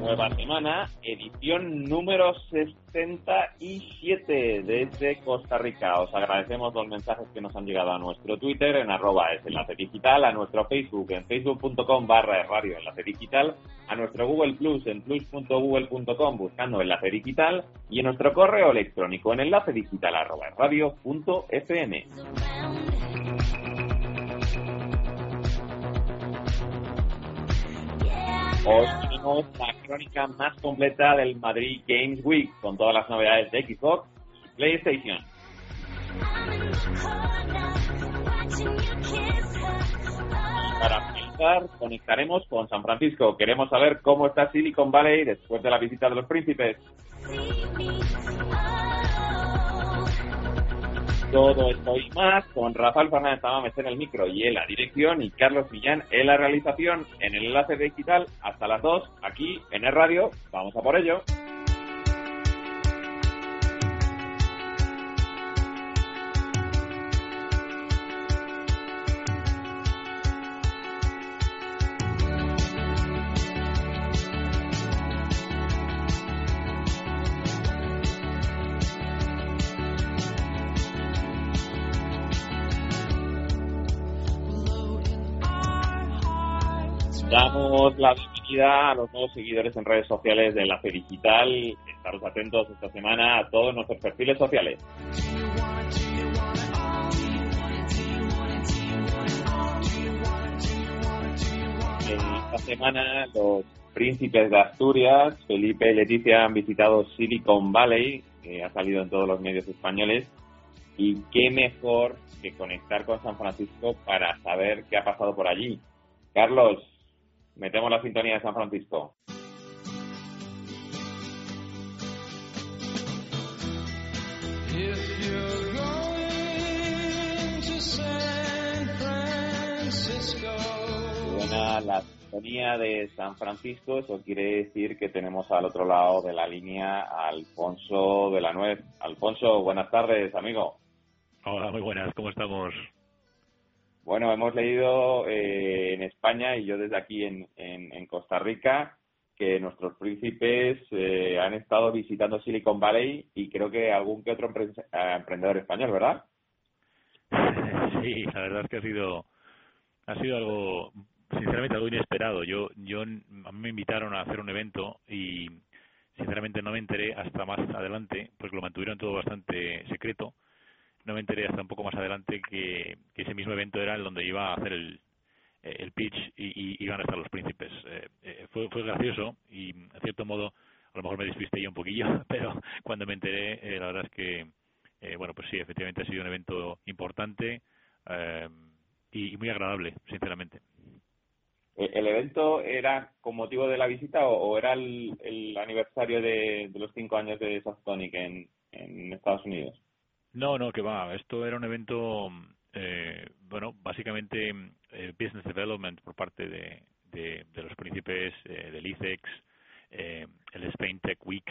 Nueva semana, edición número 67 desde Costa Rica. Os agradecemos los mensajes que nos han llegado a nuestro Twitter en arroba es enlace digital, a nuestro Facebook en facebook.com barra radio enlace digital, a nuestro Google Plus en plus.google.com buscando enlace digital y en nuestro correo electrónico en enlace digital arroba radio Os tenemos la crónica más completa del Madrid Games Week con todas las novedades de Xbox y PlayStation. Y para finalizar, conectaremos con San Francisco. Queremos saber cómo está Silicon Valley después de la visita de los príncipes. Todo esto y más con Rafael Fernández Tamames en el micro y en la dirección y Carlos Millán en la realización en el enlace digital hasta las 2 aquí en el radio. Vamos a por ello. Damos la bienvenida a los nuevos seguidores en redes sociales de Enlace Digital. Estaros atentos esta semana a todos nuestros perfiles sociales. Esta semana los príncipes de Asturias, Felipe y Leticia, han visitado Silicon Valley, que ha salido en todos los medios españoles. Y qué mejor que conectar con San Francisco para saber qué ha pasado por allí. Carlos, metemos la sintonía de San Francisco. Buena la sintonía de San Francisco, eso quiere decir que tenemos al otro lado de la línea a Alfonso de la Nuez. Alfonso, buenas tardes, amigo. Hola, muy buenas, ¿cómo estamos? Bueno, hemos leído eh, en España y yo desde aquí en, en, Costa Rica que nuestros príncipes eh, han estado visitando Silicon Valley y creo que algún que otro eh, emprendedor español, ¿verdad? Sí, la verdad es que ha sido ha sido algo sinceramente algo inesperado. Yo yo me invitaron a hacer un evento y sinceramente no me enteré hasta más adelante porque lo mantuvieron todo bastante secreto no me enteré hasta un poco más adelante que, ese mismo evento era el donde iba a hacer el, el pitch y, iban a estar los príncipes. Eh, eh, fue, fue gracioso y, en cierto modo, a lo mejor me despisté yo un poquillo, pero cuando me enteré, eh, la verdad es que, bueno, pues sí, efectivamente ha sido un evento importante y, muy agradable, sinceramente. ¿El evento era con motivo de la visita o, era el, aniversario de, los cinco años de Softonic en, en Estados Unidos? No, no, que va. Esto era un evento, eh, bueno, básicamente eh, business development por parte de, de, los príncipes eh, del ICEX, eh, el Spain Tech Week,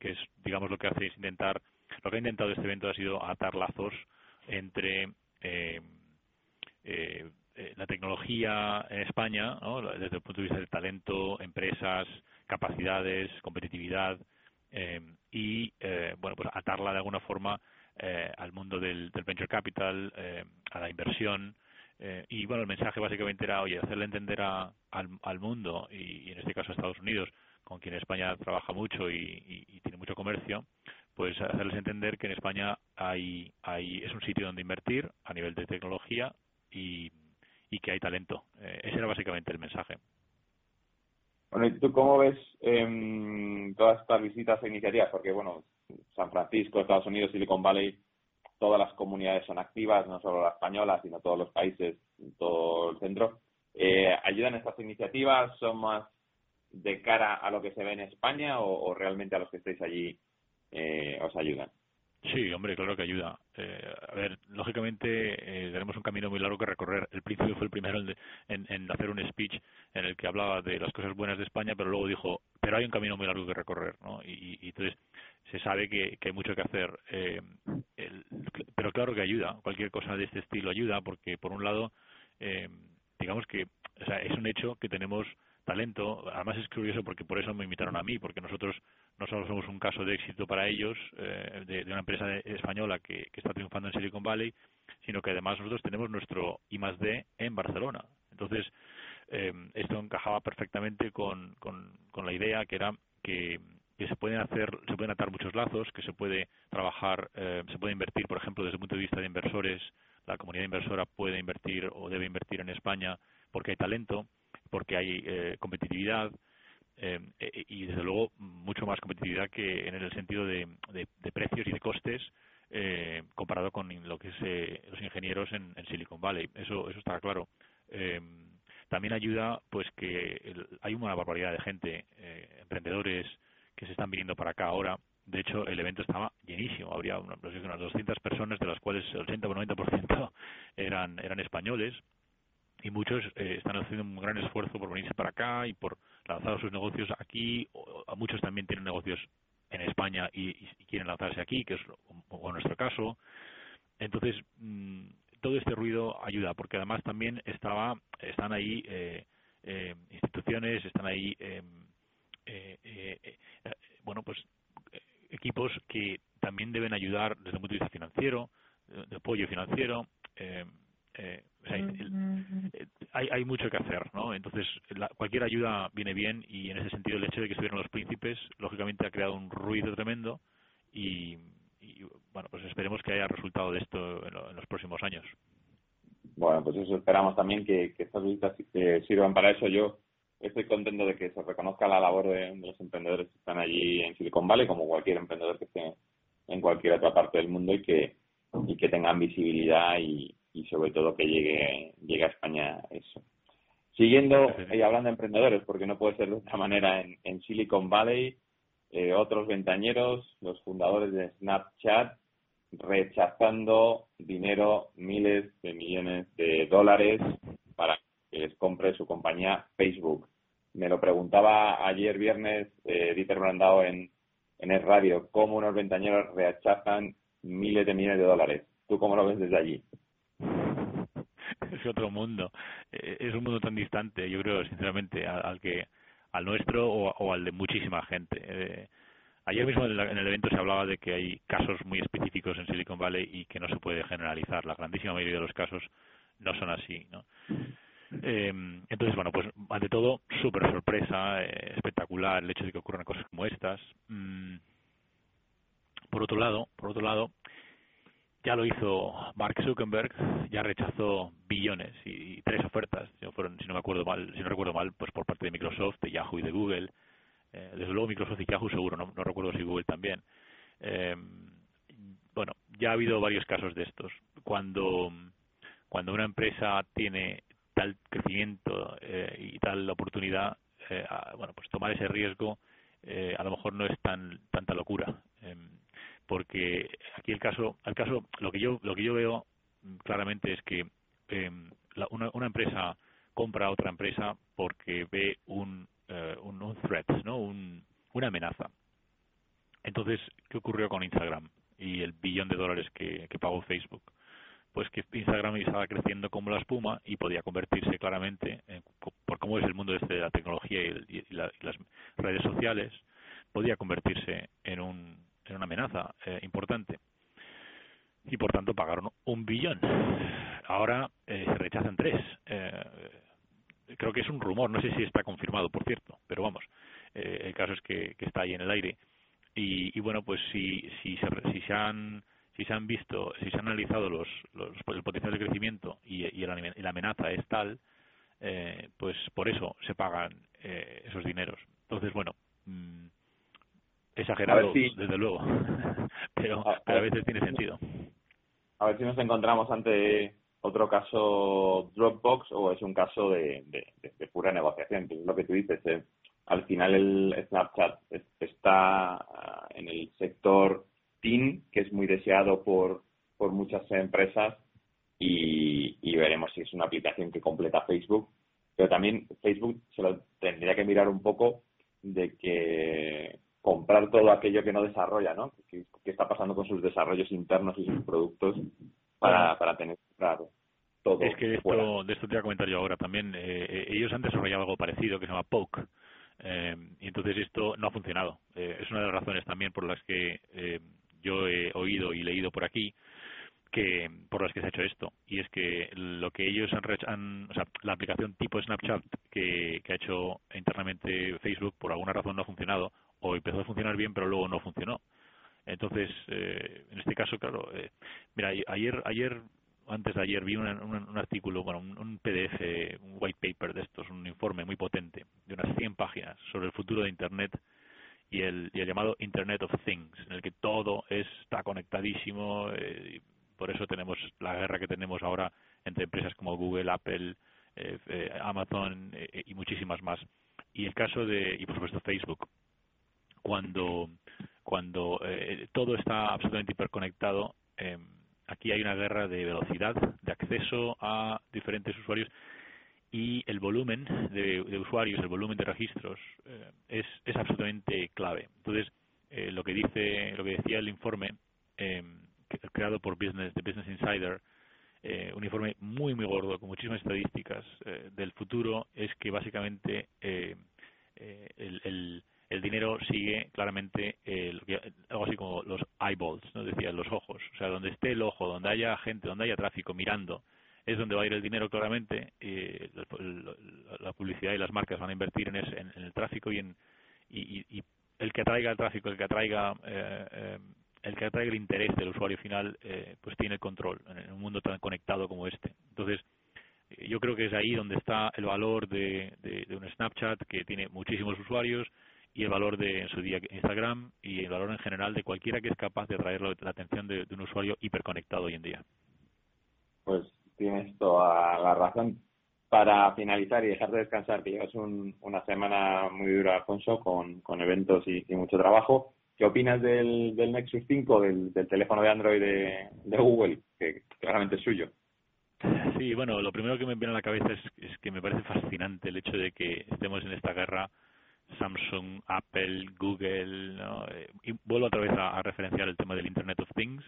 que es, digamos, lo que hace es intentar, lo que ha intentado este evento ha sido atar lazos entre la tecnología en España, ¿no? desde el punto de vista del talento, empresas, capacidades, competitividad, y, bueno, pues atarla de alguna forma eh, al mundo del, venture capital, eh, a la inversión. Eh, y bueno, el mensaje básicamente era, oye, hacerle entender a, al, mundo y, en este caso a Estados Unidos, con quien España trabaja mucho y, tiene mucho comercio, pues hacerles entender que en España hay, hay es un sitio donde invertir a nivel de tecnología y, y que hay talento. ese era básicamente el mensaje. ¿Y tú cómo ves eh, todas estas visitas e iniciativas? Porque, bueno, San Francisco, Estados Unidos, Silicon Valley, todas las comunidades son activas, no solo la española, sino todos los países, todo el centro. Eh, ¿Ayudan estas iniciativas? ¿Son más de cara a lo que se ve en España o, realmente a los que estéis allí eh, os ayudan? Sí, hombre, claro que ayuda. Eh, a ver, lógicamente eh, tenemos un camino muy largo que recorrer. El príncipe fue el primero en, en, hacer un speech en el que hablaba de las cosas buenas de España, pero luego dijo, pero hay un camino muy largo que recorrer, ¿no? Y, y entonces se sabe que, que, hay mucho que hacer. Eh, el, pero claro que ayuda. Cualquier cosa de este estilo ayuda porque, por un lado, eh, digamos que o sea, es un hecho que tenemos talento. Además es curioso porque por eso me invitaron a mí, porque nosotros no solo somos un caso de éxito para ellos, eh, de, una empresa española que, está triunfando en Silicon Valley, sino que además nosotros tenemos nuestro I más D en Barcelona. Entonces, eh, esto encajaba perfectamente con, con, la idea que era que, se pueden hacer, se pueden atar muchos lazos, que se puede trabajar, eh, se puede invertir, por ejemplo, desde el punto de vista de inversores, la comunidad inversora puede invertir o debe invertir en España porque hay talento, porque hay eh, competitividad eh, e, y desde luego mucho más competitividad que en el sentido de, precios y de costes eh, comparado con lo que es los ingenieros en, Silicon Valley. Eso, eso está claro. también ayuda pues que hay una barbaridad de gente, emprendedores que se están viniendo para acá ahora. De hecho, el evento estaba llenísimo. Habría unas, unas 200 personas, de las cuales el 80 o 90% eran, eran españoles y muchos eh, están haciendo un gran esfuerzo por venirse para acá y por lanzar sus negocios aquí. O, muchos también tienen negocios en España y, quieren lanzarse aquí, que es o, nuestro caso. Entonces, mm, todo este ruido ayuda, porque además también estaba, están ahí eh, eh, instituciones, están ahí, em, bueno, pues equipos que también deben ayudar desde el punto de vista financiero, de apoyo financiero. Em, eh, eh, hay, hay mucho que hacer, ¿no? Entonces, cualquier ayuda viene bien y en ese sentido el hecho de que estuvieran los príncipes, lógicamente ha creado un ruido tremendo y, bueno, pues esperemos que haya resultado de esto en, los próximos años. Bueno, pues eso esperamos también que, estas visitas sirvan para eso. Yo estoy contento de que se reconozca la labor de, los emprendedores que están allí en Silicon Valley, como cualquier emprendedor que esté en cualquier otra parte del mundo y que, y que tengan visibilidad y, y sobre todo que llegue, llegue a España eso. Siguiendo y hablando de emprendedores, porque no puede ser de otra manera, en, en Silicon Valley, eh, otros ventañeros, los fundadores de Snapchat, rechazando dinero, miles de millones de dólares para que les compre su compañía Facebook. Me lo preguntaba ayer viernes eh, Dieter Brandao en, en el radio, cómo unos ventañeros rechazan miles de millones de dólares. ¿Tú cómo lo ves desde allí? Es otro mundo. Eh, es un mundo tan distante, yo creo, sinceramente, al, que al nuestro o, al de muchísima gente. Eh, ayer mismo en el, evento se hablaba de que hay casos muy específicos en Silicon Valley y que no se puede generalizar. La grandísima mayoría de los casos no son así, ¿no? Eh, entonces, bueno, pues ante todo, súper sorpresa, espectacular el hecho de que ocurran cosas como estas. Mm, por otro lado, por otro lado, ya lo hizo Mark Zuckerberg, ya rechazó billones y, tres ofertas, si no, fueron, si no me acuerdo mal, si no recuerdo mal, pues por parte de Microsoft, de Yahoo y de Google. Eh, desde luego Microsoft y Yahoo seguro, no, no recuerdo si Google también. Eh, bueno, ya ha habido varios casos de estos. Cuando cuando una empresa tiene tal crecimiento eh, y tal oportunidad, bueno, pues tomar ese riesgo a lo mejor no es tan tanta locura. Porque aquí el caso, el caso, lo que yo, lo que yo veo claramente es que em, una, una, empresa compra a otra empresa porque ve un, eh, un, threat, ¿no? Un, una amenaza. Entonces, ¿qué ocurrió con Instagram y el billón de dólares que, pagó Facebook? Pues que Instagram estaba creciendo como la espuma y podía convertirse claramente, por cómo es el mundo este de la tecnología y, las redes sociales, podía convertirse en un una amenaza eh, importante. Y por tanto pagaron un billón. Ahora eh, se rechazan tres. Eh, creo que es un rumor, no sé si está confirmado, por cierto, pero vamos, el caso es que, está ahí en el aire. Y, bueno, pues si, si, se, si se han si se han visto, si se han analizado los, los el potencial de crecimiento y, y, la, amenaza es tal, pues por eso se pagan esos dineros. Entonces, bueno, mm, Exagerado, desde luego, pero, a, veces tiene sentido. A ver si nos encontramos ante otro caso Dropbox o es un caso de, de, pura negociación. es lo que tú dices. Eh, al final el Snapchat está ah, en el sector Team, que es muy deseado por, por muchas empresas y, y veremos si es una aplicación que completa Facebook. Pero también Facebook se lo tendría que mirar un poco de que comprar todo aquello que no desarrolla, ¿no? ¿Qué, está pasando con sus desarrollos internos y sus productos para, para tener claro todo? Es que de esto, de esto te voy a comentar yo ahora también. Eh, eh, ellos han desarrollado algo parecido que se llama Poke. Eh, y entonces esto no ha funcionado. es una de las razones también por las que yo he oído y leído por aquí que por las que se ha hecho esto y es que lo que ellos han, han o sea, la aplicación tipo Snapchat que, que ha hecho internamente Facebook por alguna razón no ha funcionado o empezó a funcionar bien pero luego no funcionó entonces eh, en este caso claro eh, mira ayer ayer antes de ayer vi un, un, artículo bueno un, PDF un white paper de estos un informe muy potente de unas 100 páginas sobre el futuro de internet y el, y el llamado Internet of Things, en el que todo está conectadísimo, eh, por eso tenemos la guerra que tenemos ahora entre empresas como Google, Apple, eh, eh, Amazon y muchísimas más. Y el caso de, y por supuesto Facebook, cuando, cuando todo está absolutamente hiperconectado, aquí hay una guerra de velocidad, de acceso a diferentes usuarios y el volumen de, usuarios, el volumen de registros es, es absolutamente clave. Entonces, lo que dice, lo que decía el informe creado por Business, de Business Insider, eh, un informe muy, muy gordo, con muchísimas estadísticas eh, del futuro, es que básicamente eh, el, el, dinero sigue claramente algo así como los eyeballs, ¿no? decía, los ojos. O sea, donde esté el ojo, donde haya gente, donde haya es donde va a ir el dinero claramente. La, publicidad y las marcas van a invertir en, en, el tráfico y en y, el que atraiga el tráfico, el que atraiga eh, el que atrae el interés del usuario final eh, pues tiene el control en un mundo tan conectado como este. Entonces, eh, yo creo que es ahí donde está el valor de, un Snapchat que tiene muchísimos usuarios y el valor de en su día Instagram y el valor en general de cualquiera que es capaz de atraer la atención de, un usuario hiperconectado hoy en día. Pues tienes toda la razón. Para finalizar y dejar de descansar, que llevas una semana muy dura, Alfonso, con, eventos y mucho trabajo ¿Qué opinas del, del Nexus 5, del, teléfono de Android de, Google, que claramente es suyo? Sí, bueno, lo primero que me viene a la cabeza es, que me parece fascinante el hecho de que estemos en esta guerra Samsung, Apple, Google. Eh, y vuelvo otra vez a, referenciar el tema del Internet of Things,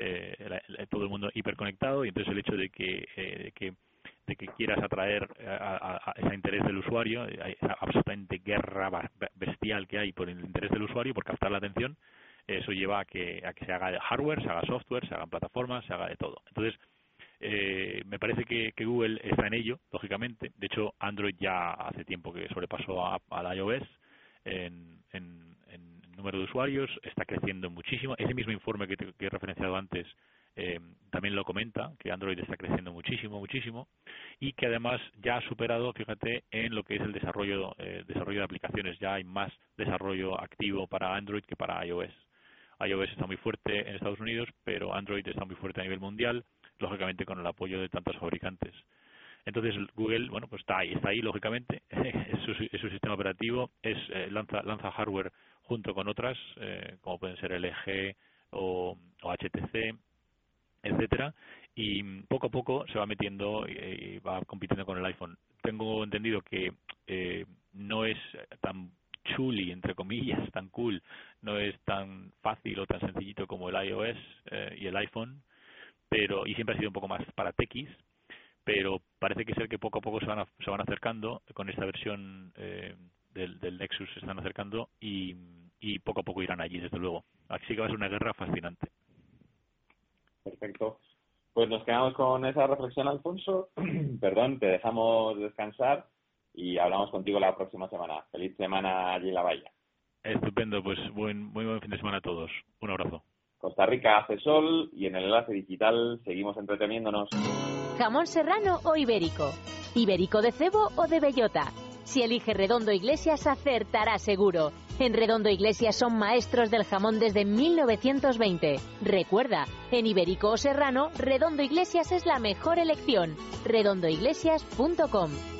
eh, todo el mundo hiperconectado y entonces el hecho de que, eh, de que de que quieras atraer a, ese interés del usuario, esa absolutamente guerra bestial que hay por el interés del usuario, por captar la atención, eso lleva a que, a que se haga hardware, se haga software, se hagan plataformas, se haga de todo. Entonces, eh, me parece que, Google está en ello, lógicamente. De hecho, Android ya hace tiempo que sobrepasó a, al iOS en, en, número de usuarios, está creciendo muchísimo. Ese mismo informe que, que he referenciado antes eh, también lo comenta, que Android está creciendo muchísimo, muchísimo, y que además ya ha superado, fíjate, en lo que es el desarrollo, eh, desarrollo de aplicaciones. Ya hay más desarrollo activo para Android que para iOS. iOS está muy fuerte en Estados Unidos, pero Android está muy fuerte a nivel mundial, lógicamente con el apoyo de tantos fabricantes. Entonces Google, bueno, pues está ahí, está ahí lógicamente, es su, su sistema operativo, es eh, lanza, lanza hardware junto con otras, eh, como pueden ser LG o, HTC, etcétera y poco a poco se va metiendo y, va compitiendo con el iPhone. Tengo entendido que eh, no es tan chuli, entre comillas, tan cool, no es tan fácil o tan sencillito como el iOS eh, y el iPhone, pero y siempre ha sido un poco más para techies, pero parece que ser que poco a poco se van, se van acercando con esta versión eh, del, del Nexus se están acercando y, y poco a poco irán allí, desde luego. Así que va a ser una guerra fascinante. Perfecto. Pues nos quedamos con esa reflexión, Alfonso. Perdón, te dejamos descansar y hablamos contigo la próxima semana. Feliz semana allí en la bahía. Estupendo, pues buen, muy buen fin de semana a todos. Un abrazo. Costa Rica hace sol y en el enlace digital seguimos entreteniéndonos. ¿Jamón serrano o ibérico? ¿Ibérico de cebo o de bellota? Si elige Redondo Iglesias, acertará seguro. En Redondo Iglesias son maestros del jamón desde 1920. Recuerda, en Ibérico o Serrano, Redondo Iglesias es la mejor elección. redondoiglesias.com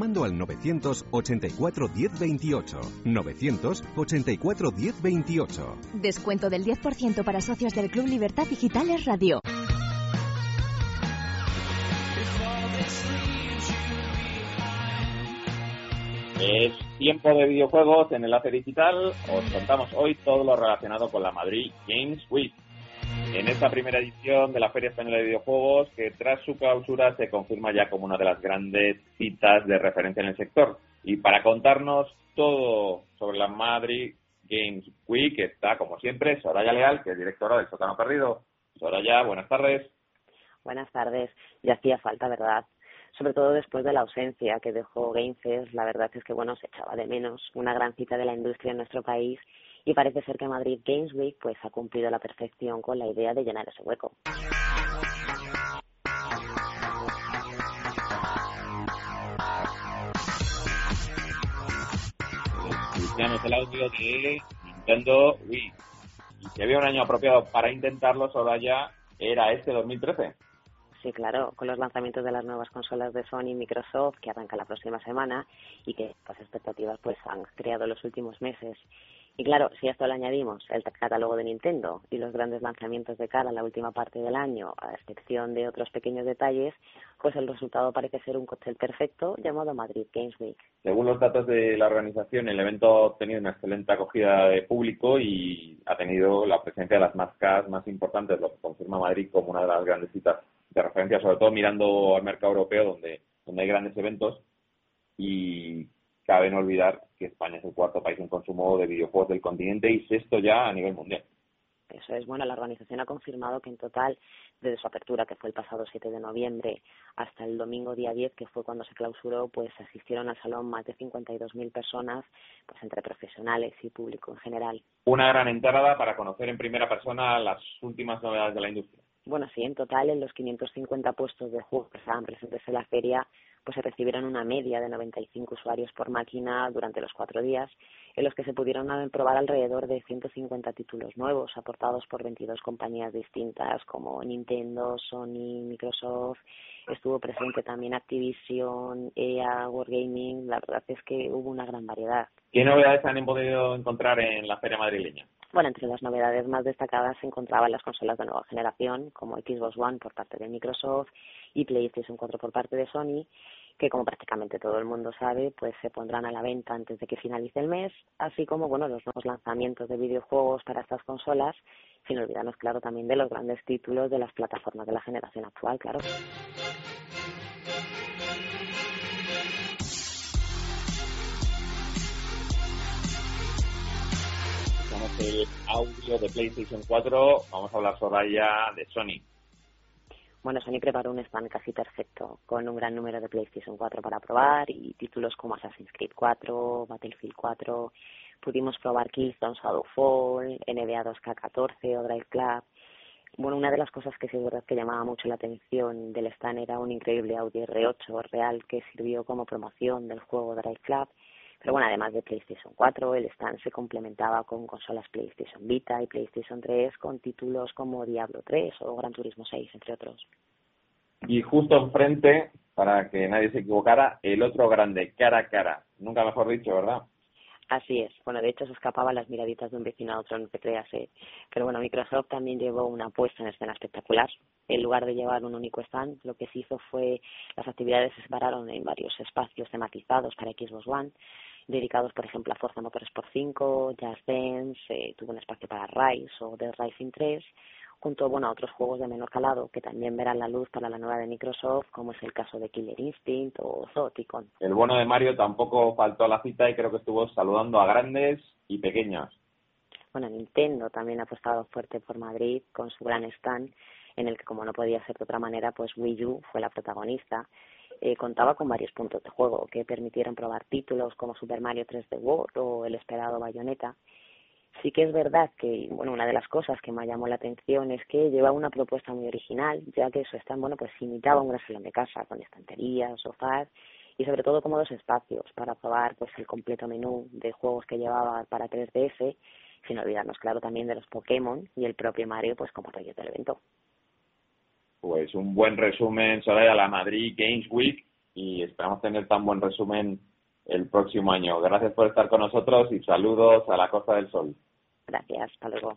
llamando al 984 1028. 984 1028. Descuento del 10% para socios del Club Libertad Digitales Radio. Es tiempo de videojuegos en Enlace Digital. Os contamos hoy todo lo relacionado con la Madrid Games Week. En esta primera edición de la Feria Española de Videojuegos, que tras su clausura se confirma ya como una de las grandes citas de referencia en el sector. Y para contarnos todo sobre la Madrid Games Week, está como siempre Soraya Leal, que es directora del Sótano Perdido. Soraya, buenas tardes. Buenas tardes. Ya hacía falta, ¿verdad? sobre todo después de la ausencia que dejó Gamefest, la verdad es que bueno, se echaba de menos una gran cita de la industria en nuestro país y parece ser que Madrid Games Week pues ha cumplido a la perfección con la idea de llenar ese hueco. Escuchamos el audio de Nintendo Wii. Y si había un año apropiado para intentarlo, solo ya era este 2013. Sí, claro, con los lanzamientos de las nuevas consolas de Sony y Microsoft que arranca la próxima semana y que las expectativas pues han creado los últimos meses. Y claro, si a esto le añadimos el catálogo de Nintendo y los grandes lanzamientos de cara a la última parte del año, a excepción de otros pequeños detalles, pues el resultado parece ser un cóctel perfecto llamado Madrid Games Week. Según los datos de la organización, el evento ha tenido una excelente acogida de público y ha tenido la presencia de las marcas más importantes, lo que confirma Madrid como una de las grandes citas de referencia, sobre todo mirando al mercado europeo, donde, donde hay grandes eventos. Y cabe no olvidar que España es el cuarto país en consumo de videojuegos del continente y sexto ya a nivel mundial. Eso es bueno. La organización ha confirmado que en total, desde su apertura, que fue el pasado 7 de noviembre, hasta el domingo día 10, que fue cuando se clausuró, pues asistieron al salón más de 52.000 personas, pues entre profesionales y público en general. Una gran entrada para conocer en primera persona las últimas novedades de la industria bueno, sí, en total en los 550 puestos de juego que estaban presentes en la feria, pues se recibieron una media de 95 usuarios por máquina durante los cuatro días, en los que se pudieron probar alrededor de 150 títulos nuevos aportados por 22 compañías distintas como Nintendo, Sony, Microsoft. Estuvo presente también Activision, EA, Wargaming. La verdad es que hubo una gran variedad. ¿Qué novedades han podido encontrar en la feria madrileña? Bueno, entre las novedades más destacadas se encontraban las consolas de nueva generación, como Xbox One por parte de Microsoft y PlayStation 4 por parte de Sony, que como prácticamente todo el mundo sabe, pues se pondrán a la venta antes de que finalice el mes, así como bueno, los nuevos lanzamientos de videojuegos para estas consolas, sin olvidarnos claro también de los grandes títulos de las plataformas de la generación actual, claro. El audio de PlayStation 4, vamos a hablar sobre ya de Sony. Bueno, Sony preparó un stand casi perfecto, con un gran número de PlayStation 4 para probar y títulos como Assassin's Creed 4, Battlefield 4. Pudimos probar Killzone Shadowfall, NBA 2K14 o Drive Club. Bueno, una de las cosas que sí es verdad que llamaba mucho la atención del stand era un increíble Audi R8 real que sirvió como promoción del juego Drive Club pero bueno, además de PlayStation 4, el stand se complementaba con consolas PlayStation Vita y PlayStation 3 con títulos como Diablo 3 o Gran Turismo 6, entre otros. Y justo enfrente, para que nadie se equivocara, el otro grande, cara a cara. Nunca mejor dicho, ¿verdad? Así es. Bueno, de hecho se escapaban las miraditas de un vecino a otro, no te creas. ¿eh? Pero bueno, Microsoft también llevó una puesta en escena espectacular. En lugar de llevar un único stand, lo que se hizo fue las actividades se separaron en varios espacios tematizados para Xbox One dedicados, por ejemplo, a Forza Motorsport 5, Just Dance, eh, tuvo un espacio para Rise o The Rising 3, junto bueno, a otros juegos de menor calado que también verán la luz para la nueva de Microsoft, como es el caso de Killer Instinct o Zoticon. El bueno de Mario tampoco faltó a la cita y creo que estuvo saludando a grandes y pequeños. Bueno, Nintendo también ha apostado fuerte por Madrid con su gran stand, en el que, como no podía ser de otra manera, pues Wii U fue la protagonista eh, contaba con varios puntos de juego que permitieron probar títulos como Super Mario 3D World o el esperado Bayonetta. Sí que es verdad que, bueno, una de las cosas que me llamó la atención es que lleva una propuesta muy original, ya que su stand, bueno, pues imitaba un gran salón de casa con estanterías, sofás y sobre todo cómodos espacios para probar pues el completo menú de juegos que llevaba para 3DS, sin olvidarnos, claro, también de los Pokémon y el propio Mario, pues como rollo del evento. Pues un buen resumen, Soraya, la Madrid Games Week y esperamos tener tan buen resumen el próximo año. Gracias por estar con nosotros y saludos a la Costa del Sol. Gracias, hasta luego.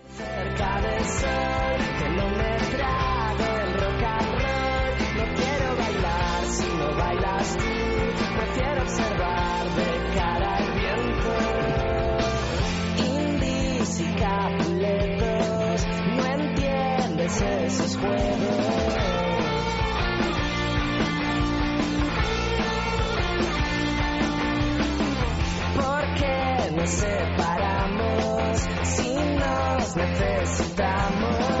Necesitamos?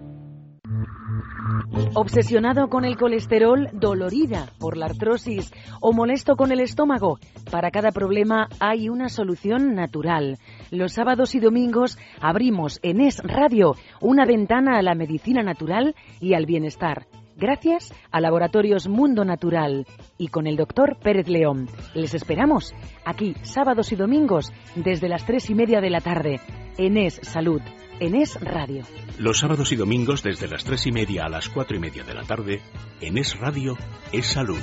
Obsesionado con el colesterol, dolorida por la artrosis o molesto con el estómago. Para cada problema hay una solución natural. Los sábados y domingos abrimos en Es Radio una ventana a la medicina natural y al bienestar. Gracias a Laboratorios Mundo Natural y con el doctor Pérez León. Les esperamos aquí sábados y domingos desde las tres y media de la tarde en Es Salud, en Es Radio. Los sábados y domingos desde las tres y media a las cuatro y media de la tarde, en Es Radio, Es Salud.